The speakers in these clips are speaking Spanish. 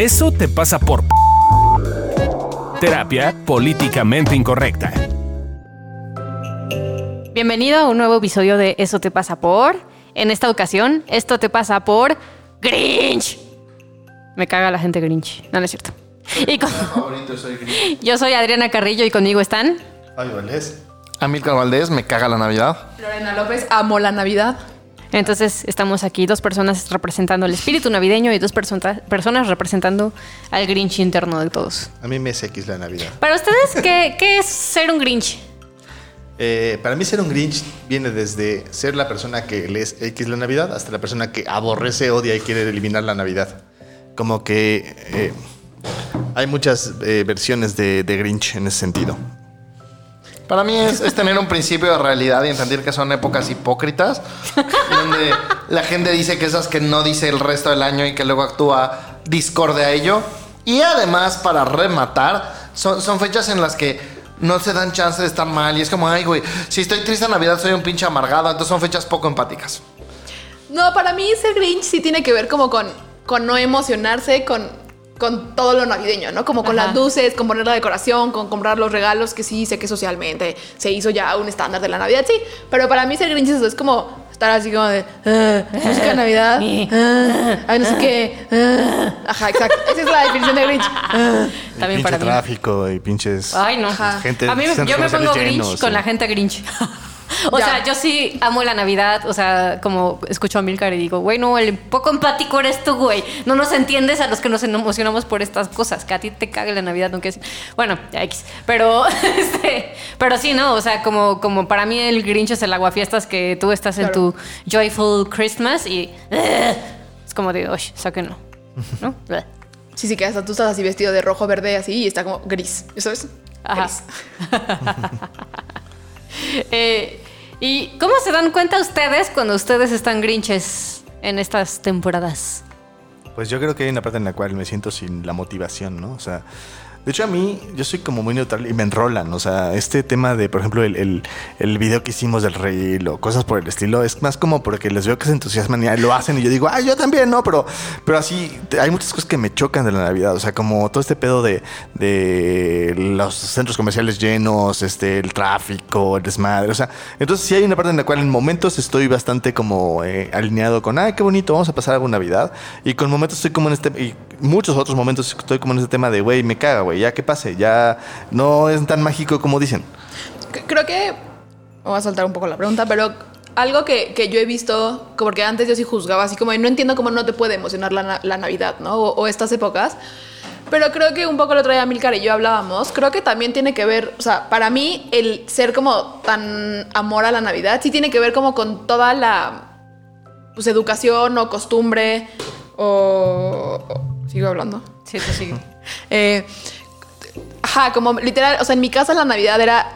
Eso te pasa por... Terapia políticamente incorrecta. Bienvenido a un nuevo episodio de Eso te pasa por. En esta ocasión, esto te pasa por Grinch. Me caga la gente Grinch. No, no es cierto. Y con- Yo soy Adriana Carrillo y conmigo están. Ay, Valdés. Amílcar Valdés, me caga la Navidad. Lorena López, amo la Navidad. Entonces estamos aquí dos personas representando el espíritu navideño y dos persona- personas representando al Grinch interno de todos. A mí me es X la Navidad. Para ustedes, ¿qué, qué es ser un Grinch? Eh, para mí ser un Grinch viene desde ser la persona que le es X la Navidad hasta la persona que aborrece, odia y quiere eliminar la Navidad. Como que eh, hay muchas eh, versiones de, de Grinch en ese sentido. Para mí es, tener un principio de realidad y entender que son épocas hipócritas, donde la gente dice cosas que no dice el resto del año y que luego actúa discorde a ello. Y además, para rematar, son, fechas en las que no se dan chance de estar mal. Y es como, ay, güey, si estoy triste en Navidad soy un pinche amargado. Entonces son fechas poco empáticas. No, para mí ser Grinch sí tiene que ver como con no emocionarse con, con todo lo navideño, ¿no? Como con Ajá. las luces, con poner la decoración, con comprar los regalos, que sí sé que socialmente se hizo ya un estándar de la Navidad, sí. Pero para mí ser Grinch es, como estar así como de "Ah, música de Navidad, ah, ay, no sé qué. ah". Ajá, exacto. Esa es la definición de Grinch. También pinche para mí. tráfico y pinches... Ay, no. Ajá. Gente, a mí yo me pongo Grinch llenos, con sí. la gente Grinch. o Ya. sea, yo sí amo la Navidad. O sea, como escucho a Milcar y digo, güey, no, el poco empático eres tú, güey. No nos entiendes a los que nos emocionamos por estas cosas. Que a ti te cague la Navidad, aunque es. Bueno, ya X. Pero, este, pero sí, ¿no? O sea, como, como para mí el Grinch es el aguafiestas que tú estás en tu. Joyful Christmas y. es como de, oye, sáquenlo. ¿No? Sí, sí, que hasta tú estás así vestido de rojo, verde, así, y está como gris. ¿Eso es? Ajá. Gris. Eh, ¿Y cómo se dan cuenta ustedes cuando ustedes están grinches en estas temporadas? Pues yo creo que hay una parte en la cual me siento sin la motivación, ¿no? O sea, de hecho a mí, yo soy como muy neutral y me enrolan. O sea, este tema de, por ejemplo, el, el, video que hicimos del reel o cosas por el estilo, es más como porque les veo que se entusiasman y lo hacen y yo digo, ay, yo también, ¿no? Pero, pero así, hay muchas cosas que me chocan de la Navidad. O sea, como todo este pedo de, de los centros comerciales llenos, este, el tráfico, el desmadre. O sea, entonces sí hay una parte en la cual en momentos estoy bastante como eh, alineado con, ay, qué bonito, vamos a pasar alguna Navidad. Y con momentos estoy como en este, y muchos otros momentos estoy como en este tema de, güey, me caga, güey, ya que pase, ya no es tan mágico como dicen. Creo que. Voy a saltar un poco la pregunta, pero algo que, que yo he visto, como porque antes yo sí juzgaba, así como no entiendo cómo no te puede emocionar la, la Navidad, ¿no? O, o estas épocas. Pero creo que un poco el otro día Milcar y yo hablábamos, creo que también tiene que ver, o sea, para mí el ser como tan amor a la Navidad sí tiene que ver como con toda la pues, educación o costumbre o... o- ¿Sigo hablando? Sí, te sigo. Eh, ajá, como literal, o sea, en mi casa la Navidad era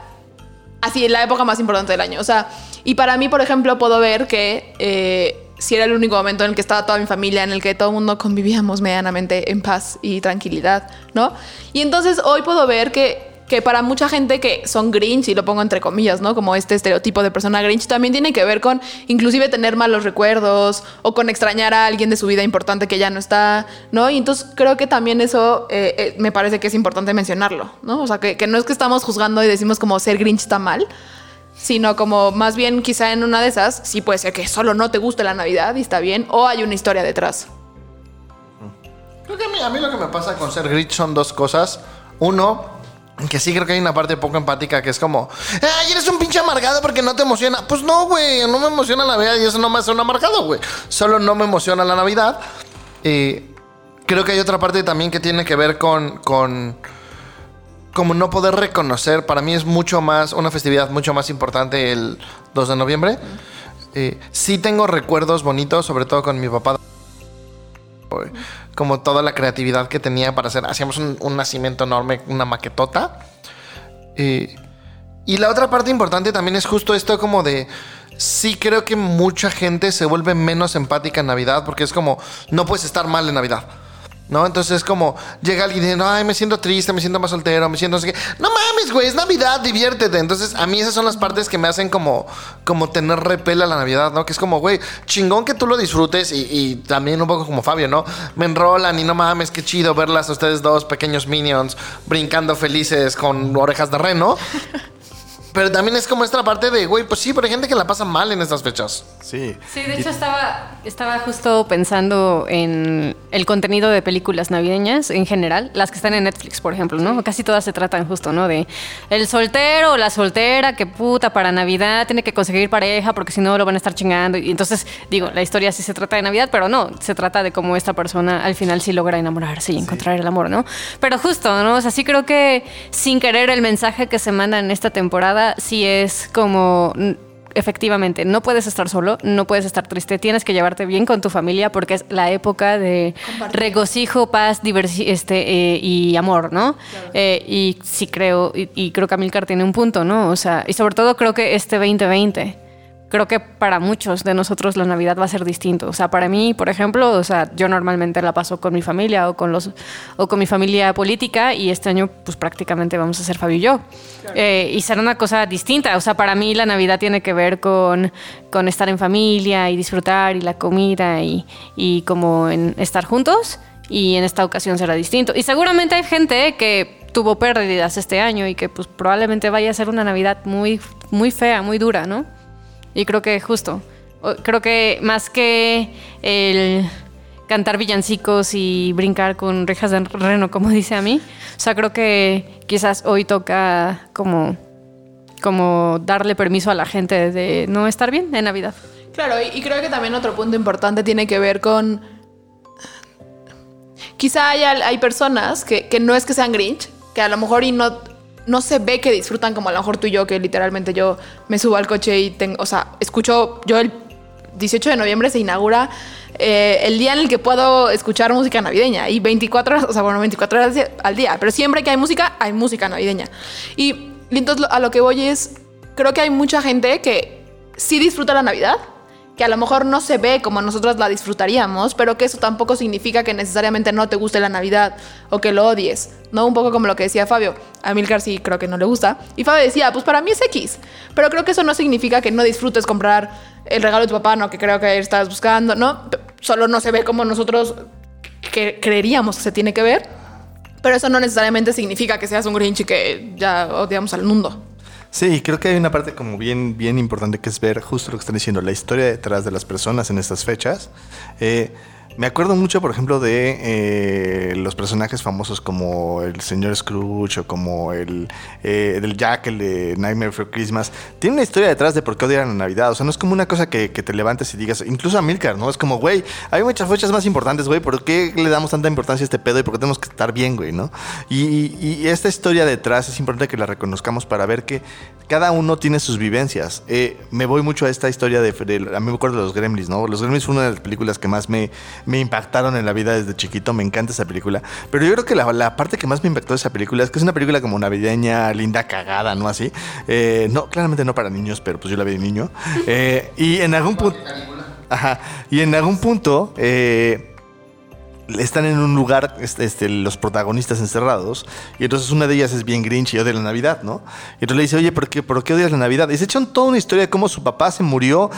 así, la época más importante del año. O sea, y para mí, por ejemplo, puedo ver que eh, si era el único momento en el que estaba toda mi familia, en el que todo el mundo convivíamos medianamente en paz y tranquilidad, ¿no? Y entonces hoy puedo ver que, que para mucha gente que son Grinch, y lo pongo entre comillas, ¿no? Como este estereotipo de persona Grinch, también tiene que ver con inclusive tener malos recuerdos o con extrañar a alguien de su vida importante que ya no está, ¿no? Y entonces creo que también eso eh, eh, me parece que es importante mencionarlo, ¿no? O sea, que, no es que estamos juzgando y decimos como ser Grinch está mal, sino como más bien quizá en una de esas sí puede ser que solo no te guste la Navidad y está bien, o hay una historia detrás. Creo que a mí lo que me pasa con ser Grinch son dos cosas. Uno, que sí creo que hay una parte poco empática que es como, ay, eres un pinche amargado porque no te emociona. Pues no, güey, no me emociona la Navidad y eso no me hace un amargado, güey. Solo no me emociona la Navidad. Eh, creo que hay otra parte también que tiene que ver con, con como no poder reconocer. Para mí es mucho más, una festividad mucho más importante el 2 de noviembre. Eh, sí tengo recuerdos bonitos, sobre todo con mi papá como toda la creatividad que tenía para hacer. Hacíamos un, nacimiento enorme, una maquetota. Eh, y la otra parte importante también es justo esto como de... Sí creo que mucha gente se vuelve menos empática en Navidad porque es como, no puedes estar mal en Navidad. ¿No? Entonces es como, llega alguien y dice, ay, me siento triste, me siento más soltero, me siento no sé qué. No mames, güey, es Navidad, diviértete. Entonces, a mí esas son las partes que me hacen como, como tener repel a la Navidad, ¿no? Que es como, güey, chingón que tú lo disfrutes y, y también un poco como Fabio, ¿no? Me enrolan y no mames, qué chido verlas a ustedes dos pequeños minions brincando felices con orejas de reno. Pero también es como esta parte de, güey, pues sí, pero hay gente que la pasa mal en estas fechas. Sí. Sí, de hecho estaba, estaba justo pensando en el contenido de películas navideñas en general, las que están en Netflix, por ejemplo, ¿no? Casi todas se tratan justo, ¿no? De el soltero o la soltera que puta para Navidad tiene que conseguir pareja porque si no lo van a estar chingando. Y entonces, digo, la historia sí se trata de Navidad, pero no, se trata de cómo esta persona al final sí logra enamorarse y encontrar el amor, ¿no? Pero justo, ¿no? O sea, sí creo que sin querer el mensaje que se manda en esta temporada sí es como efectivamente, no puedes estar solo, no puedes estar triste, tienes que llevarte bien con tu familia porque es la época de Compartir. regocijo, paz, este, eh, y amor, ¿no? Eh, y sí creo, y, y creo que Amilcar tiene un punto, ¿no? O sea, y sobre todo creo que este 2020, creo que para muchos de nosotros la Navidad va a ser distinto. O sea, para mí, por ejemplo, o sea, yo normalmente la paso con mi familia o con los o con mi familia política y este año pues prácticamente vamos a ser Fabio y yo. Eh, y será una cosa distinta. O sea, para mí la Navidad tiene que ver con, con estar en familia y disfrutar y la comida y, y como en estar juntos. Y en esta ocasión será distinto. Y seguramente hay gente que tuvo pérdidas este año y que pues probablemente vaya a ser una Navidad muy, muy fea, muy dura, ¿no? Y creo que justo, creo que más que el cantar villancicos y brincar con rejas de reno, como dice a mí, o sea, creo que quizás hoy toca como, como darle permiso a la gente de no estar bien en Navidad. Claro, y, creo que también otro punto importante tiene que ver con. Quizá hay, hay personas que, que no es que sean Grinch, que a lo mejor y no, no se ve que disfrutan como a lo mejor tú y yo, que literalmente yo me subo al coche y tengo. O sea, escucho. Yo el 18 de noviembre se inaugura eh, el día en el que puedo escuchar música navideña. Y 24 horas, o sea, bueno, 24 horas al día. Pero siempre que hay música, hay música navideña. Y, y entonces a lo que voy es. Creo que hay mucha gente que sí disfruta la Navidad, que a lo mejor no se ve como nosotros la disfrutaríamos, pero que eso tampoco significa que necesariamente no te guste la Navidad o que lo odies, ¿no? Un poco como lo que decía Fabio. A Milcar sí creo que no le gusta. Y Fabio decía, pues para mí es X. Pero creo que eso no significa que no disfrutes comprar el regalo de tu papá, no, que creo que estás buscando, ¿no? Solo no se ve como nosotros que creeríamos que se tiene que ver. Pero eso no necesariamente significa que seas un Grinch y que ya odiamos al mundo. Sí, creo que hay una parte como bien, bien importante que es ver justo lo que están diciendo, la historia detrás de las personas en estas fechas. Eh, me acuerdo mucho, por ejemplo, de eh, los personajes famosos como el señor Scrooge o como el eh, del Jack, el de Nightmare for Christmas. Tiene una historia detrás de por qué odian la Navidad. O sea, no es como una cosa que, te levantes y digas, incluso a Milcar, ¿no? Es como, güey, hay muchas fechas más importantes, güey. ¿Por qué le damos tanta importancia a este pedo y por qué tenemos que estar bien, güey, ¿no? Y- y esta historia detrás es importante que la reconozcamos para ver que cada uno tiene sus vivencias. Eh, me voy mucho a esta historia de, de- A mí me acuerdo de los Gremlins, ¿no? Los Gremlins fue una de las películas que más me, me impactaron en la vida desde chiquito. Me encanta esa película. Pero yo creo que la, la parte que más me impactó de esa película es que es una película como navideña, linda, cagada, ¿no? Así. Eh, no, claramente no para niños, pero pues yo la vi de niño. Eh, y en algún punto. Ajá. Y en algún punto. eh, están en un lugar, este, este, los protagonistas encerrados, y entonces una de ellas es bien Grinch y odia la Navidad, ¿no? Y entonces le dice, oye, ¿por qué, ¿por qué odias la Navidad? Y se echan toda una historia de cómo su papá se murió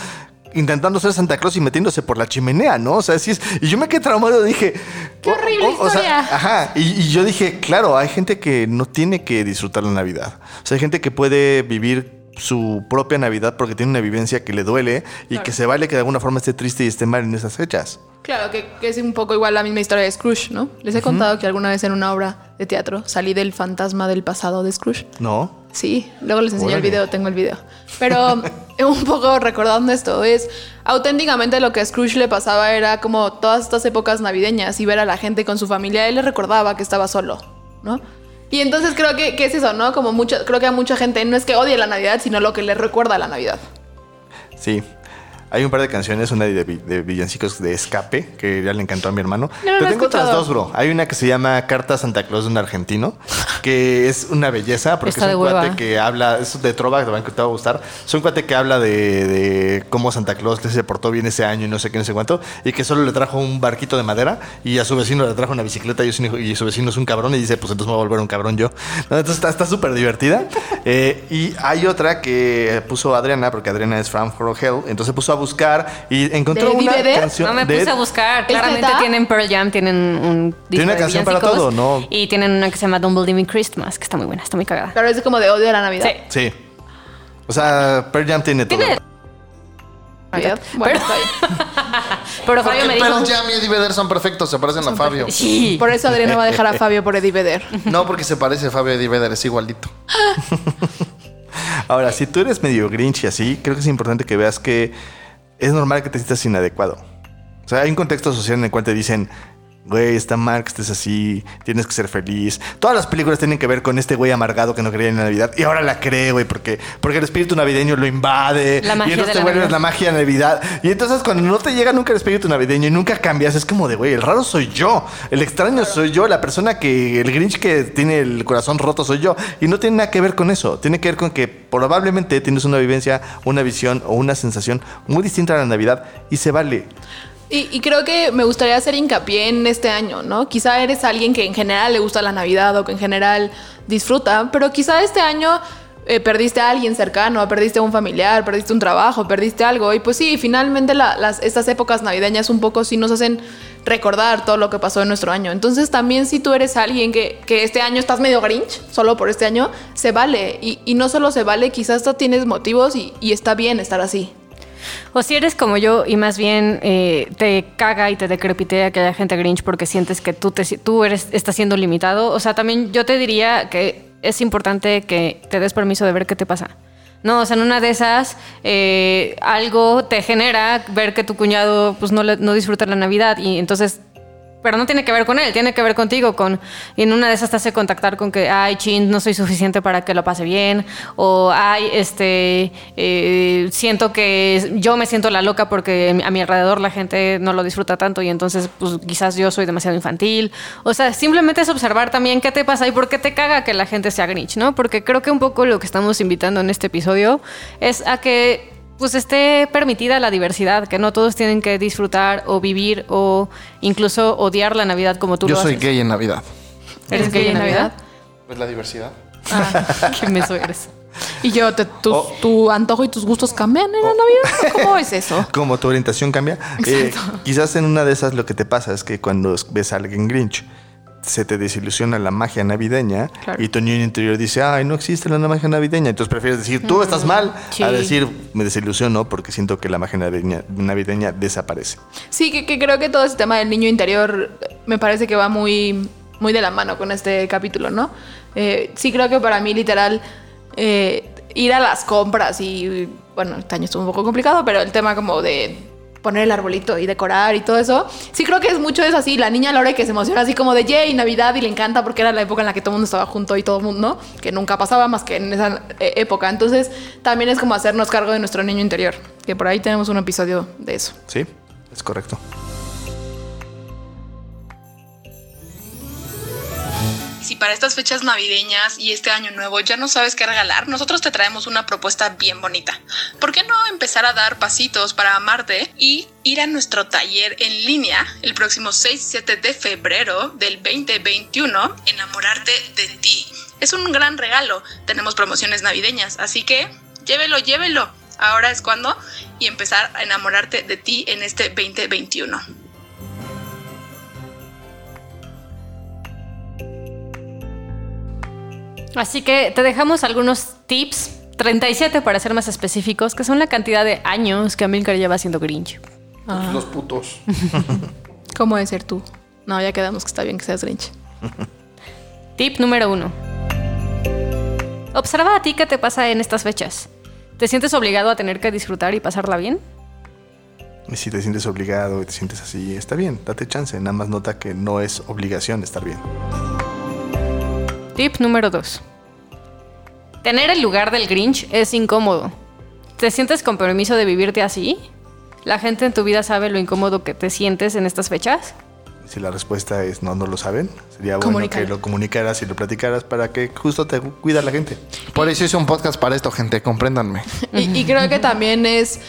intentando ser Santa Claus y metiéndose por la chimenea, ¿no? O sea, así es. Y yo me quedé traumado, dije... ¡Qué horrible o sea, historia! ajá. Y, y yo dije, claro, hay gente que no tiene que disfrutar la Navidad. O sea, hay gente que puede vivir su propia Navidad porque tiene una vivencia que le duele y Claro. que se vale que de alguna forma esté triste y esté mal en esas fechas. Claro, que, que es un poco igual la misma historia de Scrooge, ¿no? Les he contado que alguna vez en una obra de teatro salí del fantasma del pasado de Scrooge. ¿No? Sí, luego les enseño el video, tengo el video. Pero un poco recordando esto, es auténticamente lo que a Scrooge le pasaba era como todas estas épocas navideñas y ver a la gente con su familia, él le recordaba que estaba solo, ¿no? Y entonces creo que, que es eso, ¿no? Como mucho, creo que a mucha gente no es que odie la Navidad, sino lo que le recuerda a la Navidad. Sí. Hay un par de canciones, una de, de villancicos de escape, que ya le encantó a mi hermano. No, no Pero he tengo otras dos, bro. Hay una que se llama Carta Santa Claus de un argentino, que es una belleza, porque Está es un hueva. cuate que habla, es de Trova, que te va a gustar. Es un cuate que habla de, de cómo Santa Claus se portó bien ese año y no sé qué, no sé cuánto, y que solo le trajo un barquito de madera y a su vecino le trajo una bicicleta y, hijo- y su vecino es un cabrón y dice, pues entonces me voy a volver un cabrón yo. No, entonces está súper divertida. Eh, y hay otra que puso Adriana, porque Adriana es From For Hell, entonces puso a buscar y encontró ¿De una DVD? canción No me de- puse a buscar. ¿Es Claramente tienen Pearl Jam, tienen un disco Tiene una de canción para todo, ¿no? Y tienen una que se llama Don't Believe in Christmas, que está muy buena, está muy cagada. Pero es como de odio a la Navidad. Sí. Sí. O sea, Pearl Jam tiene todo. Tiene- Navidad. Bueno, Pero-. Pero Porque Fabio me dijo... Pearl Jam y Eddie Vedder son perfectos, se parecen a Fabio. Sí. Por eso Adriana va a dejar a Fabio por Eddie Vedder. No, porque se parece a Fabio Eddie Vedder, es igualito. Ahora, si tú eres medio grinch y así, creo que es importante que veas que es normal que te sientas inadecuado. O sea, hay un contexto social en el cual te dicen, güey, está mal que estés así, tienes que ser feliz. Todas las películas tienen que ver con este güey amargado que no creía en la Navidad y ahora la cree, güey, porque, porque el espíritu navideño lo invade. La magia y entonces te vuelves Navidad. la magia de Navidad. Y entonces cuando no te llega nunca el espíritu navideño y nunca cambias, es como de, güey, el raro soy yo, el extraño soy yo, la persona que, el grinch que tiene el corazón roto soy yo. Y no tiene nada que ver con eso, tiene que ver con que probablemente tienes una vivencia, una visión o una sensación muy distinta a la Navidad y se vale. Y, creo que me gustaría hacer hincapié en este año, ¿no? Quizá eres alguien que en general le gusta la Navidad o que en general disfruta, pero quizá este año eh, perdiste a alguien cercano, perdiste a un familiar, perdiste un trabajo, perdiste algo. Y pues sí, finalmente la- las, estas épocas navideñas un poco sí nos hacen recordar todo lo que pasó en nuestro año. Entonces también si tú eres alguien que, que este año estás medio grinch, solo por este año, se vale. Y, y no solo se vale, quizás hasta tienes motivos y, y está bien estar así. O si eres como yo y más bien eh, te caga y te decrepitea que haya gente grinch porque sientes que tú, te, tú eres, estás siendo limitado. O sea, también yo te diría que es importante que te des permiso de ver qué te pasa. No, o sea, en una de esas eh, algo te genera ver que tu cuñado pues no, no disfruta la Navidad y entonces... Pero no tiene que ver con él, tiene que ver contigo. Con, en una de esas te hace contactar con que, ay, chin, no soy suficiente para que lo pase bien. O, ay, este, eh, siento que yo me siento la loca porque a mi alrededor la gente no lo disfruta tanto y entonces, pues quizás yo soy demasiado infantil. O sea, simplemente es observar también qué te pasa y por qué te caga que la gente sea Grinch, ¿no? Porque creo que un poco lo que estamos invitando en este episodio es a que pues esté permitida la diversidad, que no todos tienen que disfrutar o vivir o incluso odiar la Navidad como tú Yo lo soy haces. gay en Navidad. ¿Eres gay en Navidad? ¿Ves la diversidad? Ah, qué meso eres. Y yo, te- tus- Oh. tu antojo y tus gustos cambian en la Navidad. ¿Cómo es eso? Como tu orientación cambia, eh, quizás en una de esas lo que te pasa es que cuando ves a alguien grinch, se te desilusiona la magia navideña Claro. y tu niño interior dice, ay, no existe la magia navideña. Entonces prefieres decir, tú estás mal, sí. a decir, me desilusiono porque siento que la magia navideña, navideña desaparece. Sí, que, que creo que todo ese tema del niño interior me parece que va muy, muy de la mano con este capítulo, ¿no? Eh, sí creo que para mí literal eh, ir a las compras y, bueno, este año estuvo un poco complicado, pero el tema como de poner el arbolito y decorar y todo eso, sí creo que es mucho eso así, la niña Lore que se emociona así como de, yay, Navidad y le encanta porque era la época en la que todo el mundo estaba junto y todo el mundo, ¿no? Que nunca pasaba más que en esa eh, época. Entonces también es como hacernos cargo de nuestro niño interior, que por ahí tenemos un episodio de eso. ¿Sí? Es correcto. Para estas fechas navideñas y este año nuevo ya no sabes qué regalar, nosotros te traemos una propuesta bien bonita. ¿Por qué no empezar a dar pasitos para amarte y ir a nuestro taller en línea el próximo 6 y 7 de febrero del 2021, Enamorarte de ti? Es un gran regalo. Tenemos promociones navideñas, así que llévelo, llévelo. Ahora es cuando y empezar a enamorarte de ti en este 2021. Así que te dejamos algunos tips, 37 para ser más específicos, que son la cantidad de años que Amilcar lleva siendo Grinch. Los putos. ¿Cómo de ser tú? No, ya quedamos que está bien que seas Grinch. Tip número uno. Observa a ti qué te pasa en estas fechas. ¿Te sientes obligado a tener que disfrutar y pasarla bien? Y si te sientes obligado y te sientes así, está bien, date chance. Nada más nota que no es obligación estar bien. Tip número 2. Tener el lugar del Grinch es incómodo. ¿Te sientes con permiso de vivirte así? ¿La gente en tu vida sabe lo incómodo que te sientes en estas fechas? Si la respuesta es no, no lo saben, sería bueno que lo comunicaras y lo platicaras para que justo te cuida la gente. Por eso hice un podcast para esto, gente. Compréndanme. Y, y creo que también es.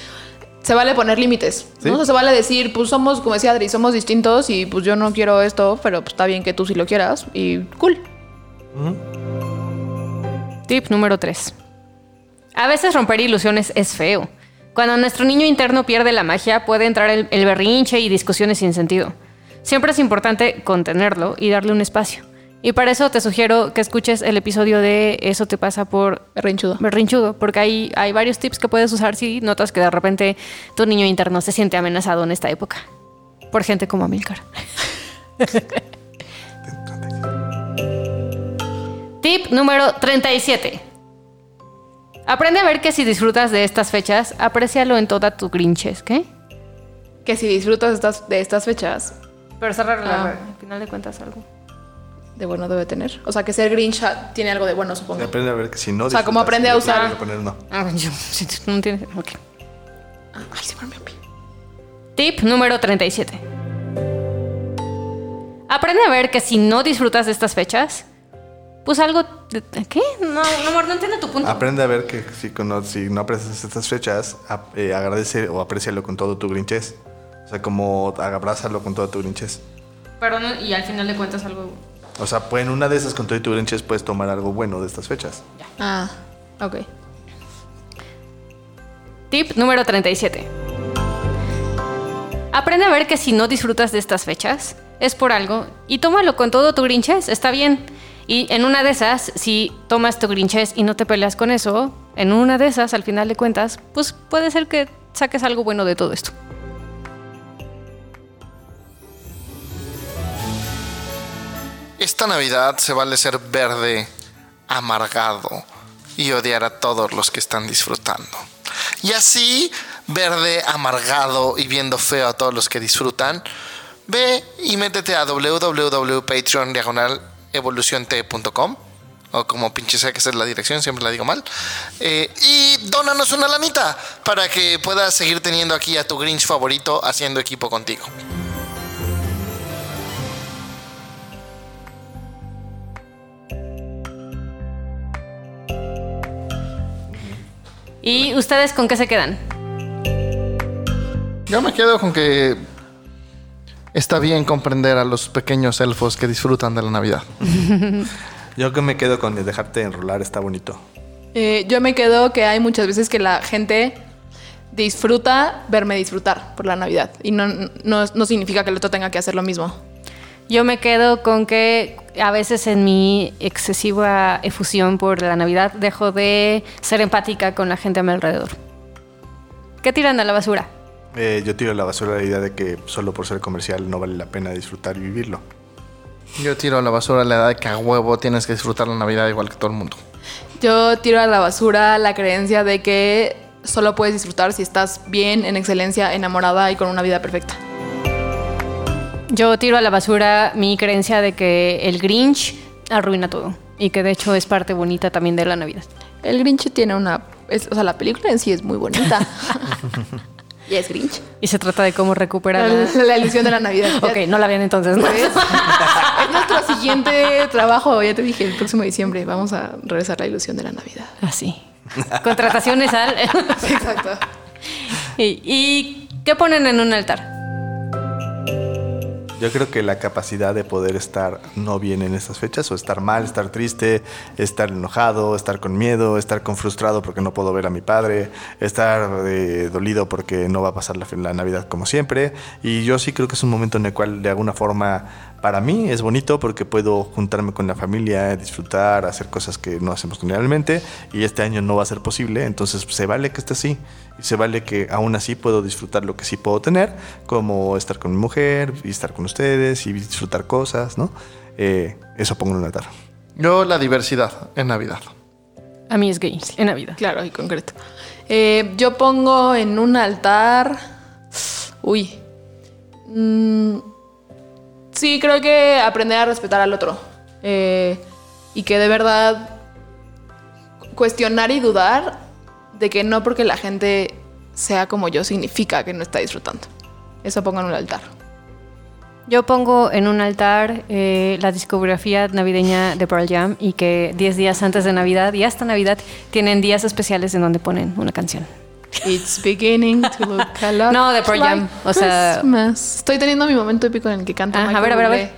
Se vale poner límites. Sí. ¿no? O sea, se vale decir, pues somos, como decía Adri, somos distintos y pues yo no quiero esto, pero pues está bien que tú sí lo quieras y cool. Tip número 3. A veces romper ilusiones es feo. Cuando nuestro niño interno pierde la magia, puede entrar el, el berrinche y discusiones sin sentido. Siempre es importante contenerlo y darle un espacio. Y para eso te sugiero que escuches el episodio de Eso te pasa por Berrinchudo. berrinchudo, porque hay, hay varios tips que puedes usar si notas que de repente tu niño interno se siente amenazado en esta época. Por gente como Amilcar. Tip número 37. Aprende a ver que si disfrutas de estas fechas, aprécialo en toda tu grinches, ¿qué? Que si disfrutas de estas, de estas fechas, Pero cerrar Ah. al final de cuentas algo. de bueno debe tener. O sea, que ser Grinch ah, tiene algo de bueno, supongo. Aprende a ver que si no. O sea, como aprende a usar- tienes poner no. Ah, yo, si no entiendes. ok. Ay, se me. Tip número 37. Aprende a ver que si no disfrutas de estas fechas, pues algo... ¿Qué? No, no, amor, no entiendo tu punto. Aprende a ver que si, cono- si no aprecias estas fechas, eh, agradece o aprécialo con todo tu grinches. O sea, como abrázalo con todo tu grinches. Pero no, y al final de cuentas algo... O sea, pues en una de esas con todo tu grinches puedes tomar algo bueno de estas fechas. Ah, ok. Tip número 37. Aprende a ver que si no disfrutas de estas fechas, es por algo y tómalo con todo tu grinches, está bien. Y en una de esas, si tomas tu grinches y no te peleas con eso, en una de esas, al final de cuentas, pues puede ser que saques algo bueno de todo esto. Esta Navidad se vale ser verde, amargado y odiar a todos los que están disfrutando. Y así, verde, amargado y viendo feo a todos los que disfrutan, ve y métete a www.patreon diagonal evolucionte.com o como pinche sea que es la dirección, siempre la digo mal. Eh, y dónanos una lanita para que puedas seguir teniendo aquí a tu Grinch favorito haciendo equipo contigo. ¿Y ustedes con qué se quedan? Yo me quedo con que está bien comprender a los pequeños elfos que disfrutan de la Navidad. Yo que me quedo con dejarte enrolar, está bonito. Eh, yo me quedo que hay muchas veces que la gente disfruta verme disfrutar por la Navidad. Y no, no, no significa que el otro tenga que hacer lo mismo. Yo me quedo con que a veces en mi excesiva efusión por la Navidad dejo de ser empática con la gente a mi alrededor. ¿Qué tiran a la basura? Eh, yo tiro a la basura la idea de que solo por ser comercial no vale la pena disfrutar y vivirlo. Yo tiro a la basura la edad de que a huevo tienes que disfrutar la Navidad igual que todo el mundo. Yo tiro a la basura la creencia de que solo puedes disfrutar si estás bien, en excelencia, enamorada y con una vida perfecta. Yo tiro a la basura mi creencia de que el Grinch arruina todo y que de hecho es parte bonita también de la Navidad. El Grinch tiene una... es- o sea, la película en sí es muy bonita. y es Grinch. Y se trata de cómo recuperar La, la... la ilusión de la Navidad. Ok, no la vean entonces. ¿no? ¿Ves? es nuestro siguiente trabajo. Ya te dije, el próximo diciembre vamos a regresar la ilusión de la Navidad. Así. Contrataciones al... Exacto. ¿Y, ¿Y qué ponen en un altar? Yo creo que la capacidad de poder estar no bien en estas fechas, o estar mal, estar triste, estar enojado, estar con miedo, estar con frustrado porque no puedo ver a mi padre, estar eh, dolido porque no va a pasar la, la Navidad como siempre. Y yo sí creo que es un momento en el cual de alguna forma para mí es bonito porque puedo juntarme con la familia, disfrutar, hacer cosas que no hacemos generalmente y este año no va a ser posible, entonces se vale que esté así y se vale que aún así puedo disfrutar lo que sí puedo tener, como estar con mi mujer y estar con ustedes y disfrutar cosas, ¿no? Eh, eso pongo en un altar. Yo la diversidad en Navidad. A mí es gay, en Navidad. Claro, y concreto. Eh, yo pongo en un altar. Uy. Mm, sí, creo que aprender a respetar al otro. Eh, y que de verdad cuestionar y dudar de que no porque la gente sea como yo significa que no está disfrutando. Eso pongo en un altar. Yo pongo en un altar eh, la discografía navideña de Pearl Jam y que 10 días antes de Navidad y hasta Navidad tienen días especiales en donde ponen una canción. It's beginning to look a lot No, de Pearl Jam, like o sea- Christmas. Estoy teniendo mi momento épico en el que canta Ah, a ver, a ver, a ver.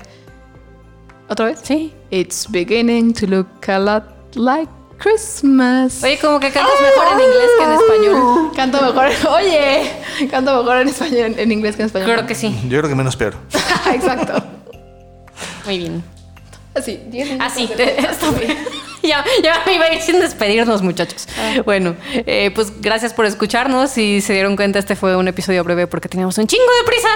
¿Otra vez? Sí. It's beginning to look a lot like Christmas. Oye, como que cantas mejor en inglés que en español. Canto mejor, oye, canto mejor en español, en, inglés que en español. Creo que sí. Yo creo que menos peor. Exacto. Muy bien. Así, 10 minutos Así, está bien. Ya, ya me iba a ir sin despedirnos, muchachos. Bueno, eh, pues gracias por escucharnos. Si se dieron cuenta, este fue un episodio breve porque teníamos un chingo de prisa.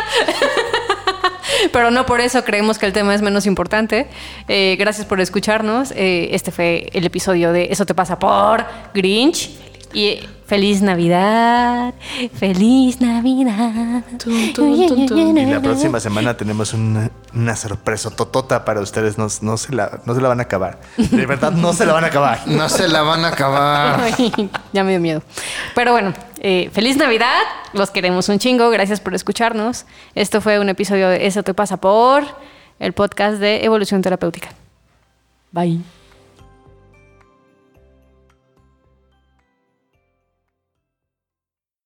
Pero no por eso creemos que el tema es menos importante. Eh, gracias por escucharnos. Eh, este fue el episodio de Eso te pasa por Grinch. Y feliz Navidad. Feliz Navidad. Y la próxima semana tenemos una, una sorpresa totota para ustedes. No, no, se la, no se la van a acabar. De verdad, no se la van a acabar. No se la van a acabar. Ay, ya me dio miedo. Pero bueno, eh, feliz Navidad. Los queremos un chingo. Gracias por escucharnos. Esto fue un episodio de Eso te pasa por el podcast de Evolución Terapéutica. Bye.